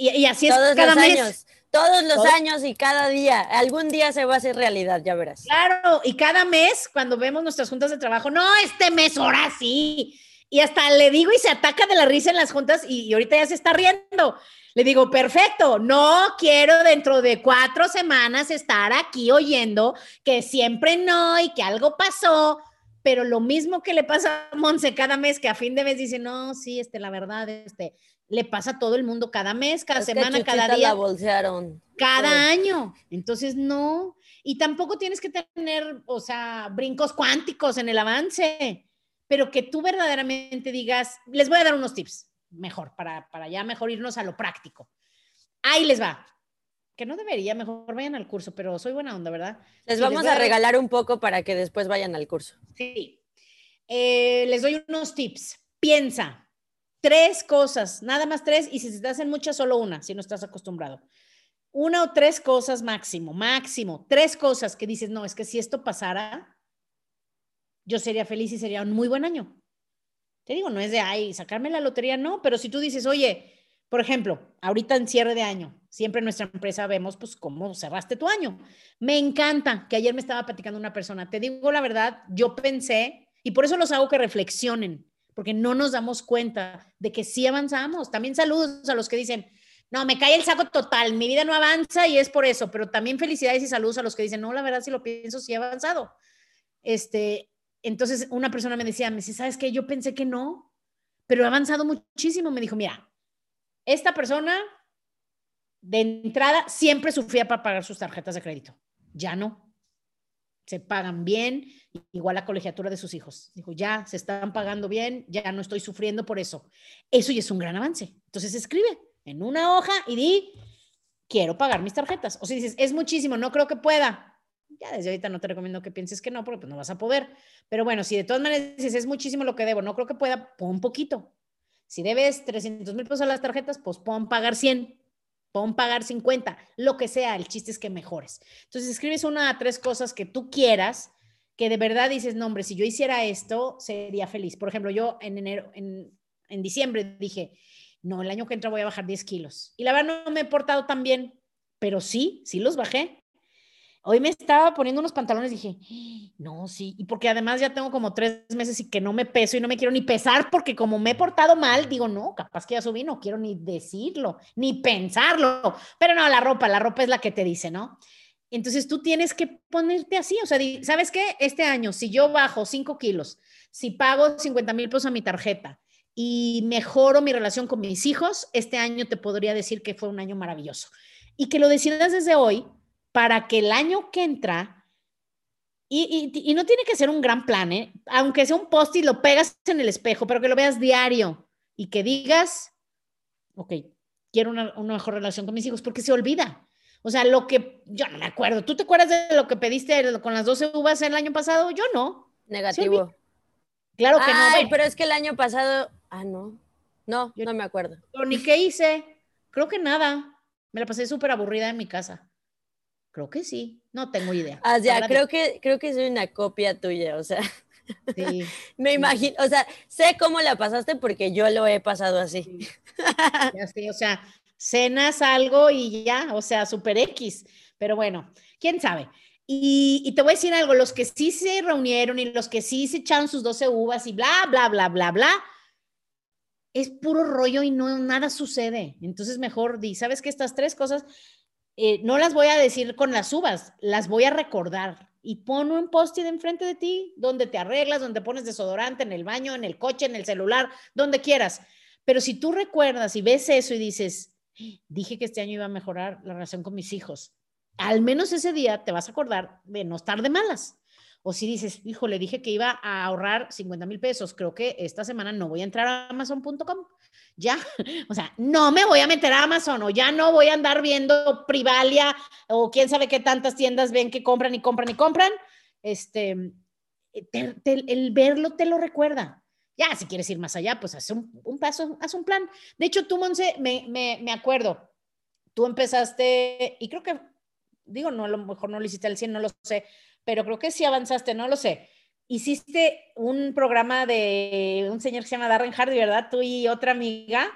y, así es todos cada los mes. Años, todos los años y cada día. Algún día se va a hacer realidad, ya verás. Claro, y cada mes, cuando vemos nuestras juntas de trabajo, no, este mes, ahora sí. Y hasta le digo y se ataca de la risa en las juntas y, y ahorita ya se está riendo. Le digo, perfecto, no quiero dentro de cuatro semanas estar aquí oyendo que siempre no y que algo pasó, pero lo mismo que le pasa a Monse cada mes, que a fin de mes dice, no, sí, este, la verdad, este, le pasa a todo el mundo cada mes, cada semana, cada día. La bolsearon. Cada año. Entonces, no. Y tampoco tienes que tener, o sea, brincos cuánticos en el avance, pero que tú verdaderamente digas, les voy a dar unos tips mejor, para, para ya mejor irnos a lo práctico. Ahí les va. Que no debería, mejor vayan al curso, pero soy buena onda, ¿verdad? Les vamos a, regalar un poco para que después vayan al curso. Sí. Eh, les doy unos tips. Piensa, tres cosas, nada más tres, y si se te hacen muchas, solo una, si no estás acostumbrado. Una o tres cosas máximo, máximo, tres cosas que dices, no, es que si esto pasara, yo sería feliz y sería un muy buen año. Te digo, no es de, ay, sacarme la lotería, no, pero si tú dices, oye, por ejemplo, ahorita en cierre de año, siempre en nuestra empresa vemos, pues, cómo cerraste tu año. Me encanta que ayer me estaba platicando una persona. Te digo la verdad, yo pensé, y por eso los hago que reflexionen, porque no nos damos cuenta de que sí avanzamos. También saludos a los que dicen, no, me cae el saco total, mi vida no avanza y es por eso, pero también felicidades y saludos a los que dicen, no, la verdad, si lo pienso, sí he avanzado. Este, entonces una persona me decía, me dice, ¿sabes qué? Yo pensé que no, pero he avanzado muchísimo. Me dijo, mira, esta persona de entrada siempre sufría para pagar sus tarjetas de crédito. Ya no. Se pagan bien, igual la colegiatura de sus hijos. Dijo, ya se están pagando bien, ya no estoy sufriendo por eso. Eso ya es un gran avance. Entonces escribe en una hoja y di, quiero pagar mis tarjetas. O si dices, es muchísimo, no creo que pueda ya desde ahorita no te recomiendo que pienses que no, porque pues no vas a poder. Pero bueno, si de todas maneras dices, es muchísimo lo que debo, no creo que pueda, pon poquito. Si debes 300 mil pesos a las tarjetas, pues pon pagar 100, pon pagar 50, lo que sea, el chiste es que mejores. Entonces escribes una a tres cosas que tú quieras, que de verdad dices, no, hombre, si yo hiciera esto, sería feliz. Por ejemplo, yo en enero, en, en diciembre dije, no, el año que entra voy a bajar 10 kilos. Y la verdad no me he portado tan bien, pero sí, sí los bajé. Hoy me estaba poniendo unos pantalones y dije, no, sí, y porque además ya tengo como tres meses y que no me peso y no me quiero ni pesar porque como me he portado mal, digo, no, capaz que ya subí, no quiero ni decirlo, ni pensarlo. Pero no, la ropa, la ropa es la que te dice, ¿no? Entonces tú tienes que ponerte así, o sea, ¿sabes qué? Este año, si yo bajo cinco kilos, si pago 50 mil pesos a mi tarjeta y mejoro mi relación con mis hijos, este año te podría decir que fue un año maravilloso. Y que lo decidas desde hoy, para que el año que entra, y, no tiene que ser un gran plan, ¿eh? aunque sea un post y lo pegas en el espejo, pero que lo veas diario y que digas, ok, quiero una, mejor relación con mis hijos, porque se olvida. O sea, lo que yo no me acuerdo. ¿Tú te acuerdas de lo que pediste con las 12 uvas el año pasado? Yo no. Negativo. Claro que no. pero es que el año pasado, ah, no. No, yo no me acuerdo. ni qué hice. Creo que nada. Me la pasé súper aburrida en mi casa. Creo que sí, no tengo idea. Ah, ya, creo que, creo que soy una copia tuya, o sea, *laughs* Sí. Me imagino, o sea, sé cómo la pasaste porque yo lo he pasado así. Ya sé, o sea, cenas algo y ya, o sea, super X. Pero bueno, quién sabe. Y, y, te voy a decir algo, los que sí se reunieron y los que sí se echaron sus 12 uvas y bla, bla, bla, bla, bla, es puro rollo y no nada sucede. Entonces mejor di, ¿sabes que Estas tres cosas eh, no las voy a decir con las uvas, las voy a recordar. Y pon un post-it enfrente de ti, donde te arreglas, donde pones desodorante, en el baño, en el coche, en el celular, donde quieras. Pero si tú recuerdas y ves eso y dices, dije que este año iba a mejorar la relación con mis hijos, al menos ese día te vas a acordar de no estar de malas. O si dices, hijo, le dije que iba a ahorrar 50 mil pesos, creo que esta semana no voy a entrar a amazon.com. Ya, *laughs* o sea, no me voy a meter a Amazon o ya no voy a andar viendo Privalia o quién sabe qué tantas tiendas ven que compran y compran y compran. Este, el verlo te lo recuerda. Ya, si quieres ir más allá, pues haz un, un paso, haz un plan. De hecho, tú, Monse, me, me, me acuerdo, tú empezaste, y creo que, digo, no, a lo mejor no lo hiciste al 100, no lo sé, pero creo que sí avanzaste, no lo sé. Hiciste un programa de un señor que se llama Darren Hardy, ¿verdad? Tú y otra amiga.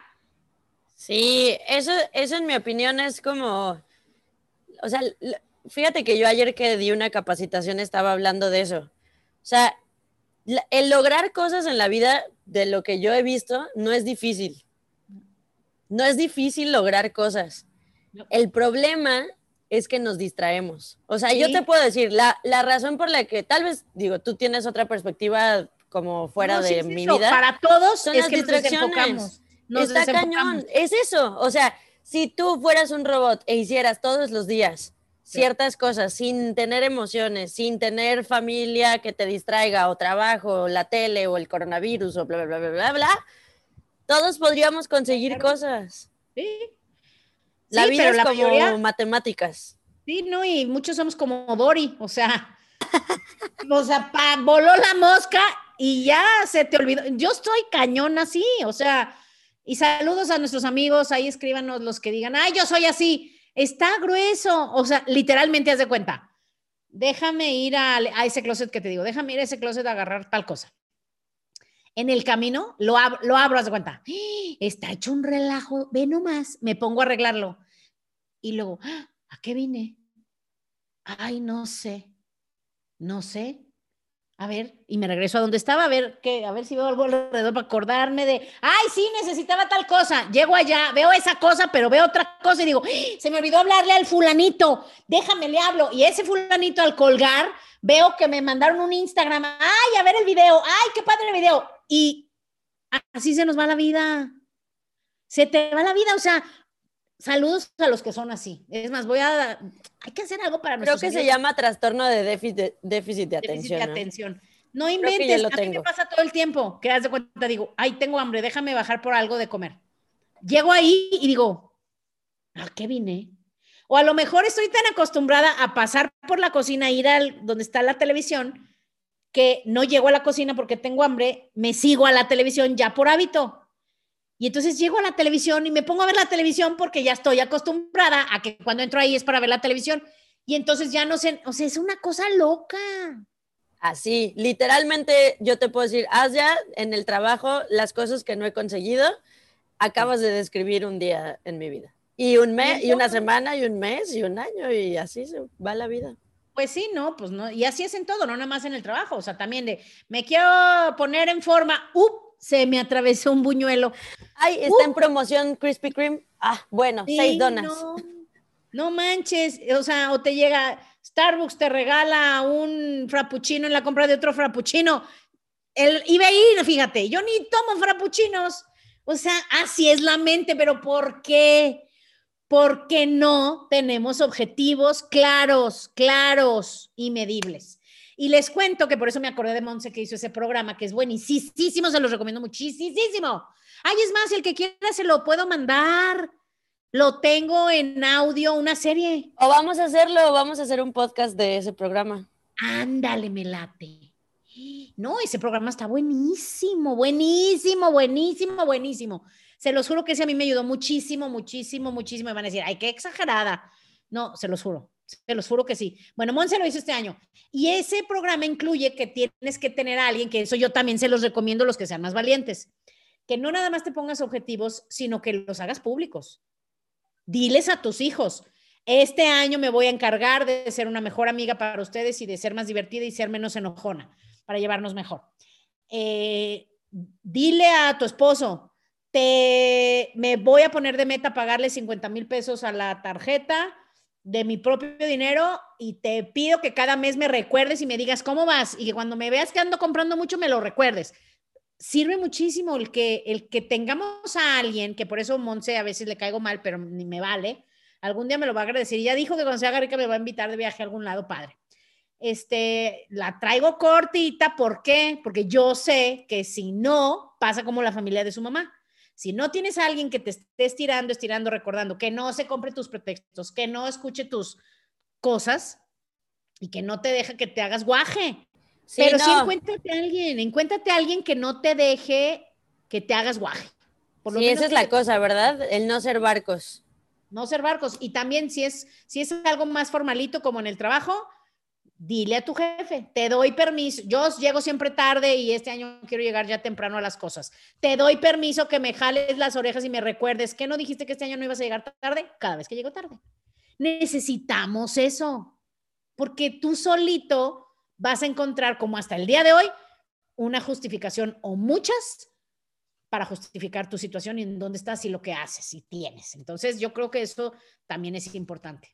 Sí, eso, eso en mi opinión es como, o sea, fíjate que yo ayer que di una capacitación estaba hablando de eso. O sea, el lograr cosas en la vida, de lo que yo he visto, no es difícil. No es difícil lograr cosas. El problema es que nos distraemos. O sea, yo te puedo decir, la, la, razón por la que tal vez, digo, tú tienes otra perspectiva como fuera de mi vida. Para todos son las distracciones. Nos Está cañón, es eso. O sea, si tú fueras un robot e hicieras todos los días ciertas cosas sin tener emociones, sin tener familia que te distraiga o trabajo, o la tele o el coronavirus o bla, bla, bla, bla, bla, todos podríamos conseguir cosas. Sí, la vida es como matemáticas. Sí, no, y muchos somos como Dori, o sea, o sea, voló la mosca y ya se te olvidó. Yo estoy cañón así, o sea, y saludos a nuestros amigos, ahí escríbanos los que digan, ay, yo soy así, está grueso, o sea, literalmente haz de cuenta. Déjame ir a, a ese closet que te digo, déjame ir a ese closet a agarrar tal cosa en el camino, lo, lo abro, haz de cuenta. Está hecho un relajo, ve nomás, me pongo a arreglarlo. Y luego, ¿a qué vine? Ay, no sé, no sé. A ver, y me regreso a donde estaba, a ver qué, a ver si veo algo alrededor para acordarme de, ay, sí, necesitaba tal cosa. Llego allá, veo esa cosa, pero veo otra cosa y digo, se me olvidó hablarle al fulanito, déjame le hablo. Y ese fulanito al colgar, veo que me mandaron un Instagram, ay, a ver el video, ay, qué padre el video. Y así se nos va la vida. Se te va la vida, o sea, saludos a los que son así. Es más, voy a, hay que hacer algo para Creo que se llama trastorno de déficit, déficit de atención. De atención. ¿no? inventes, a mí me pasa todo el tiempo, que das de cuenta, digo, ay, tengo hambre, déjame bajar por algo de comer. Llego ahí y digo, ¿a qué vine? O a lo mejor estoy tan acostumbrada a pasar por la cocina, ir al donde está la televisión, que no llego a la cocina porque tengo hambre, me sigo a la televisión ya por hábito. Y entonces llego a la televisión y me pongo a ver la televisión porque ya estoy acostumbrada a que cuando entro ahí es para ver la televisión. Y entonces ya no sé, o sea, es una cosa loca. Así, literalmente yo te puedo decir, haz ya en el trabajo las cosas que no he conseguido. Acabas de describir un día en mi vida. Y un mes, y una semana, y un mes, y un año, y así se va la vida. Pues sí, no, pues no, y así es en todo, no nada más en el trabajo, o sea, también de, me quiero poner en forma, ¡up! Se me atravesó un buñuelo. Ay, está en promoción Krispy Kreme. Ah, bueno, seis donas. No, no manches, o sea, o te llega, Starbucks te regala un frappuccino en la compra de otro frappuccino. El, ir, fíjate, yo ni tomo frappuccinos. O sea, así es la mente, pero ¿por qué? porque no tenemos objetivos claros, claros y medibles. Y les cuento que por eso me acordé de Monse que hizo ese programa, que es buenísimo, se los recomiendo muchísimo. Ay, es más, el que quiera se lo puedo mandar. Lo tengo en audio, una serie. O vamos a hacerlo, vamos a hacer un podcast de ese programa. Ándale, me late. No, ese programa está buenísimo, buenísimo, buenísimo, buenísimo. Se los juro que ese a mí me ayudó muchísimo, muchísimo, muchísimo. Y van a decir, ay, qué exagerada. No, se los juro. Se los juro que sí. Bueno, Monse lo hizo este año. Y ese programa incluye que tienes que tener a alguien, que eso yo también se los recomiendo los que sean más valientes, que no nada más te pongas objetivos, sino que los hagas públicos. Diles a tus hijos, este año me voy a encargar de ser una mejor amiga para ustedes y de ser más divertida y ser menos enojona para llevarnos mejor. Eh, dile a tu esposo, te, me voy a poner de meta pagarle 50 mil pesos a la tarjeta de mi propio dinero y te pido que cada mes me recuerdes y me digas cómo vas y que cuando me veas que ando comprando mucho me lo recuerdes. Sirve muchísimo el que, el que tengamos a alguien, que por eso Monse a veces le caigo mal, pero ni me vale, algún día me lo va a agradecer. Y ya dijo que cuando se me va a invitar de viaje a algún lado, padre. Este, la traigo cortita, ¿por qué? Porque yo sé que si no, pasa como la familia de su mamá. Si no tienes a alguien que te esté estirando, estirando, recordando, que no se compre tus pretextos, que no escuche tus cosas y que no te deje que te hagas guaje. Pero sí encuéntrate a alguien, encuéntrate a alguien que no te deje que te hagas guaje. Por sí, esa es la cosa, ¿verdad? El no ser barcos no ser barcos. Y también si es, si es algo más formalito como en el trabajo, dile a tu jefe, te doy permiso, yo llego siempre tarde y este año quiero llegar ya temprano a las cosas. Te doy permiso que me jales las orejas y me recuerdes que no dijiste que este año no ibas a llegar tarde cada vez que llego tarde. Necesitamos eso, porque tú solito vas a encontrar, como hasta el día de hoy, una justificación o muchas para justificar tu situación y en dónde estás y lo que haces y tienes. Entonces, yo creo que eso también es importante.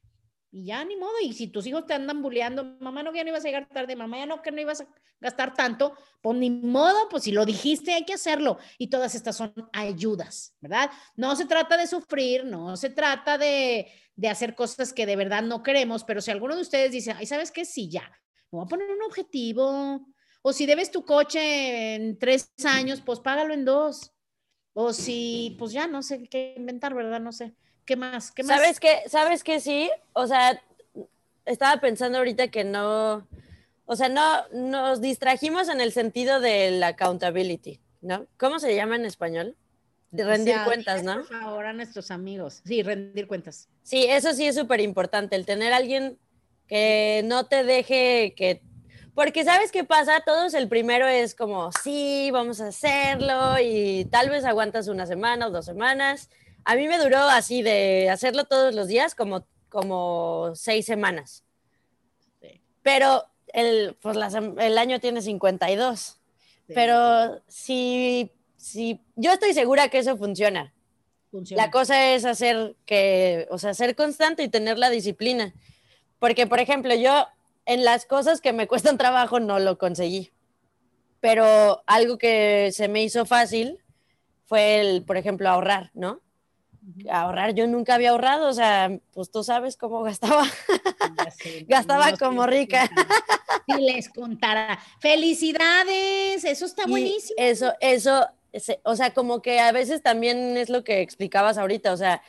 Y ya ni modo, y si tus hijos te andan bulleando, mamá no ya no ibas a llegar tarde, mamá ya no que no ibas a gastar tanto, pues ni modo, pues si lo dijiste hay que hacerlo. Y todas estas son ayudas, ¿verdad? No se trata de sufrir, no se trata de, de hacer cosas que de verdad no queremos, pero si alguno de ustedes dice, ay, ¿sabes qué? Sí, ya, voy a poner un objetivo, o si debes tu coche en tres años, pues págalo en dos. O si, pues ya no sé qué inventar, ¿verdad? No sé. ¿Qué más? ¿Qué más? ¿Sabes qué? ¿Sabes qué sí? O sea, estaba pensando ahorita que no, o sea, no, nos distrajimos en el sentido del accountability, ¿no? ¿Cómo se llama en español? De rendir cuentas, ¿no? Por favor, a nuestros amigos. Sí, rendir cuentas. Sí, eso sí es súper importante, el tener a alguien que no te deje que porque sabes qué pasa, todos el primero es como, sí, vamos a hacerlo y tal vez aguantas una semana o dos semanas. A mí me duró así de hacerlo todos los días como, como seis semanas. Pero el, pues el año tiene 52. Pero si, si, yo estoy segura que eso funciona. funciona. La cosa es hacer que, o sea, ser constante y tener la disciplina. Porque, por ejemplo, yo en las cosas que me *laughs* cuestan trabajo no lo conseguí. Pero algo que se me hizo fácil fue el, por ejemplo, ahorrar, ¿no? Ahorrar, yo nunca había ahorrado, o sea, pues tú sabes cómo gastaba. *laughs* gastaba como rica. Si *laughs* les contara. Felicidades, eso está buenísimo. Eso, eso, o sea, como que a veces también es lo que explicabas ahorita, o sea,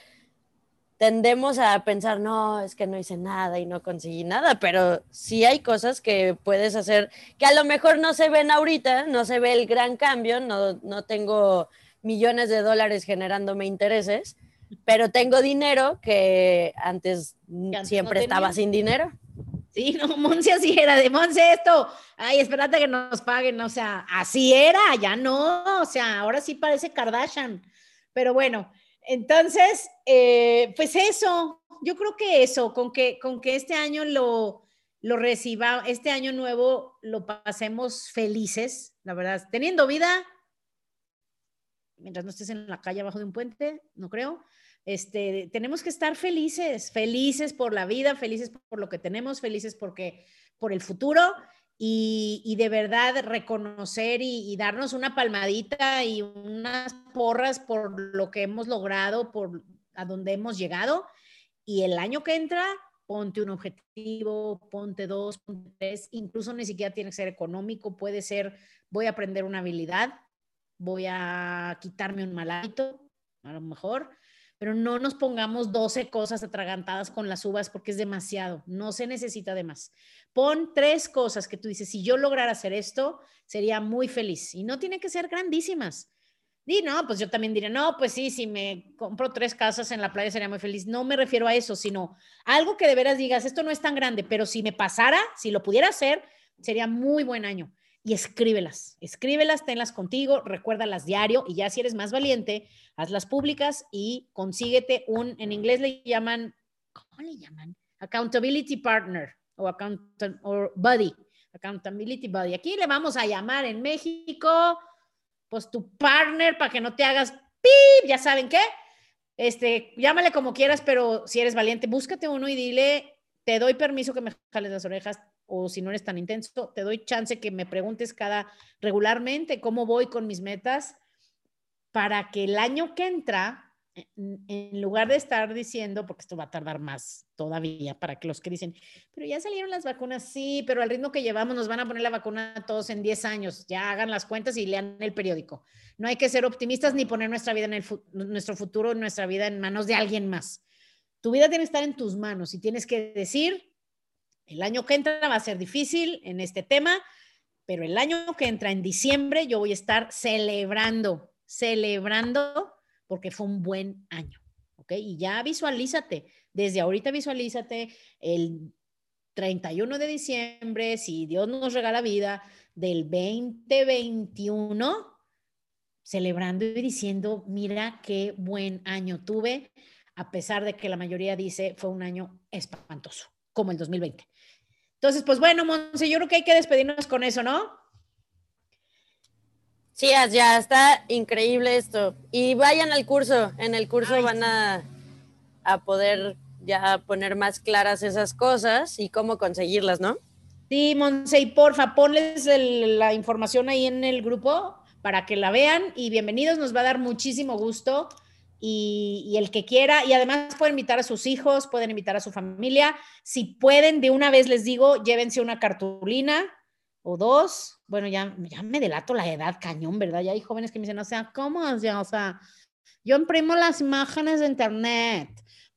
tendemos a pensar, no, es que no hice nada y no conseguí nada, pero sí hay cosas que puedes hacer que a lo mejor no se ven ahorita, no se ve el gran cambio, no, no tengo millones de dólares generándome intereses, pero tengo dinero que antes, siempre estaba sin dinero. Sí, no, Monse así era, de Monse esto, ay, espérate que nos paguen, o sea, así era, ya no, o sea, ahora sí parece Kardashian, pero bueno, entonces, eh, pues eso, yo creo que eso, con que, con que este año lo, lo reciba, este año nuevo lo pasemos felices, la verdad, teniendo vida, mientras no estés en la calle abajo de un puente, no creo. Este, tenemos que estar felices, felices por la vida, felices por lo que tenemos, felices porque por el futuro y, de verdad reconocer y, darnos una palmadita y unas porras por lo que hemos logrado, por a donde hemos llegado. Y el año que entra, ponte un objetivo, ponte dos, ponte tres, incluso ni siquiera tiene que ser económico, puede ser, voy a aprender una habilidad, voy a quitarme un mal hábito, a lo mejor, pero no nos pongamos 12 cosas atragantadas con las uvas porque es demasiado, no se necesita de más. Pon tres cosas que tú dices, si yo lograra hacer esto, sería muy feliz. Y no tiene que ser grandísimas. Y no, pues yo también diría, no, pues sí, si me compro tres casas en la playa sería muy feliz. No me refiero a eso, sino algo que de veras digas, esto no es tan grande, pero si me pasara, si lo pudiera hacer, sería muy buen año. Y escríbelas, escríbelas, tenlas contigo, recuérdalas diario y ya si eres más valiente, hazlas públicas y consíguete un, en inglés le llaman, ¿cómo le llaman? Accountability partner o, account, o buddy, accountability buddy. Aquí le vamos a llamar en México pues tu partner para que no te hagas pip, ya saben qué. Este, llámale como quieras, pero si eres valiente, búscate uno y dile, te doy permiso que me jales las orejas o si no eres tan intenso, te doy chance que me preguntes cada regularmente cómo voy con mis metas para que el año que entra en lugar de estar diciendo, porque esto va a tardar más todavía para que los que dicen, pero ya salieron las vacunas, sí, pero al ritmo que llevamos nos van a poner la vacuna a todos en 10 años, ya hagan las cuentas y lean el periódico. No hay que ser optimistas ni poner nuestra vida en el nuestro futuro, nuestra vida en manos de alguien más. Tu vida tiene que estar en tus manos y tienes que decir, el año que entra va a ser difícil en este tema, pero el año que entra en diciembre yo voy a estar celebrando, celebrando porque fue un buen año, ¿ok? Y ya visualízate, desde ahorita visualízate el 31 de diciembre, si Dios nos regala vida, del 2021, celebrando y diciendo, mira qué buen año tuve, a pesar de que la mayoría dice fue un año espantoso, como el 2020. Entonces, pues bueno, Monse, yo creo que hay que despedirnos con eso, ¿no? Sí, ya está increíble esto. Y vayan al curso, en el curso van a, poder ya poner más claras esas cosas y cómo conseguirlas, ¿no? Sí, Monse, y porfa, ponles la información ahí en el grupo para que la vean y bienvenidos, nos va a dar muchísimo gusto. Y, el que quiera, y además pueden invitar a sus hijos, pueden invitar a su familia. Si pueden, de una vez les digo, llévense una cartulina o dos, bueno, ya, ya me delato la edad cañón, ¿verdad? Ya hay jóvenes que me dicen, o sea, ¿cómo? O sea, yo imprimo las imágenes de internet.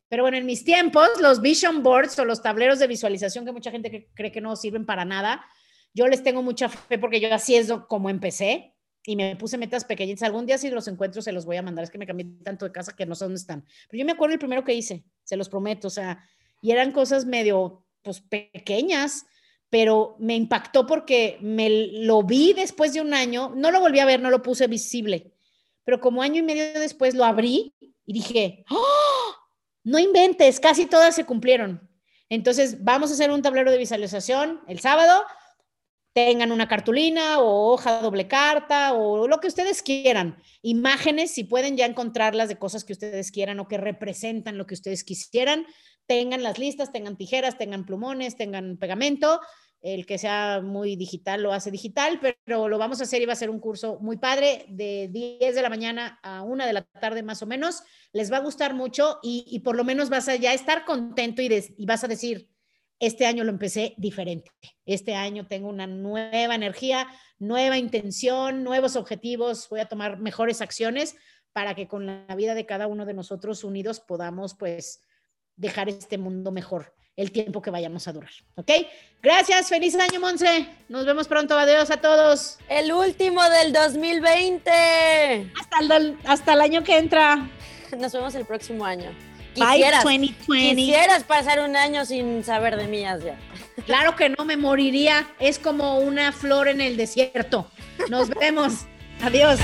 Pero bueno, en mis tiempos, los vision boards o los tableros de visualización que mucha gente cree que no sirven para nada, yo les tengo mucha fe porque yo así es como empecé y me puse metas pequeñitas. Algún día si los encuentro se los voy a mandar. Es que me cambié tanto de casa que no sé dónde están. Pero yo me acuerdo el primero que hice, se los prometo. O sea, y eran cosas medio, pues pequeñas pero me impactó porque me lo vi después de un año, no lo volví a ver, no lo puse visible, pero como año y medio después lo abrí y dije, ¡Oh! no inventes, casi todas se cumplieron. Entonces, vamos a hacer un tablero de visualización el sábado, tengan una cartulina o hoja doble carta o lo que ustedes quieran. Imágenes, si pueden ya encontrarlas de cosas que ustedes quieran o que representan lo que ustedes quisieran, tengan las listas, tengan tijeras, tengan plumones, tengan pegamento el que sea muy digital lo hace digital, pero lo vamos a hacer y va a ser un curso muy padre de 10 de la mañana a 1 de la tarde más o menos. Les va a gustar mucho y, por lo menos vas a ya estar contento y, y vas a decir, este año lo empecé diferente. Este año tengo una nueva energía, nueva intención, nuevos objetivos, voy a tomar mejores acciones para que con la vida de cada uno de nosotros unidos podamos pues dejar este mundo mejor el tiempo que vayamos a durar. ¿Ok? Gracias, feliz año, Monse. Nos vemos pronto. Adiós a todos. El último del 2020. Hasta el, hasta el año que entra. Nos vemos el próximo año. Quisieras, 2020. quisieras pasar un año sin saber de mí ya. Claro que no, me moriría. Es como una flor en el desierto. Nos vemos. Adiós.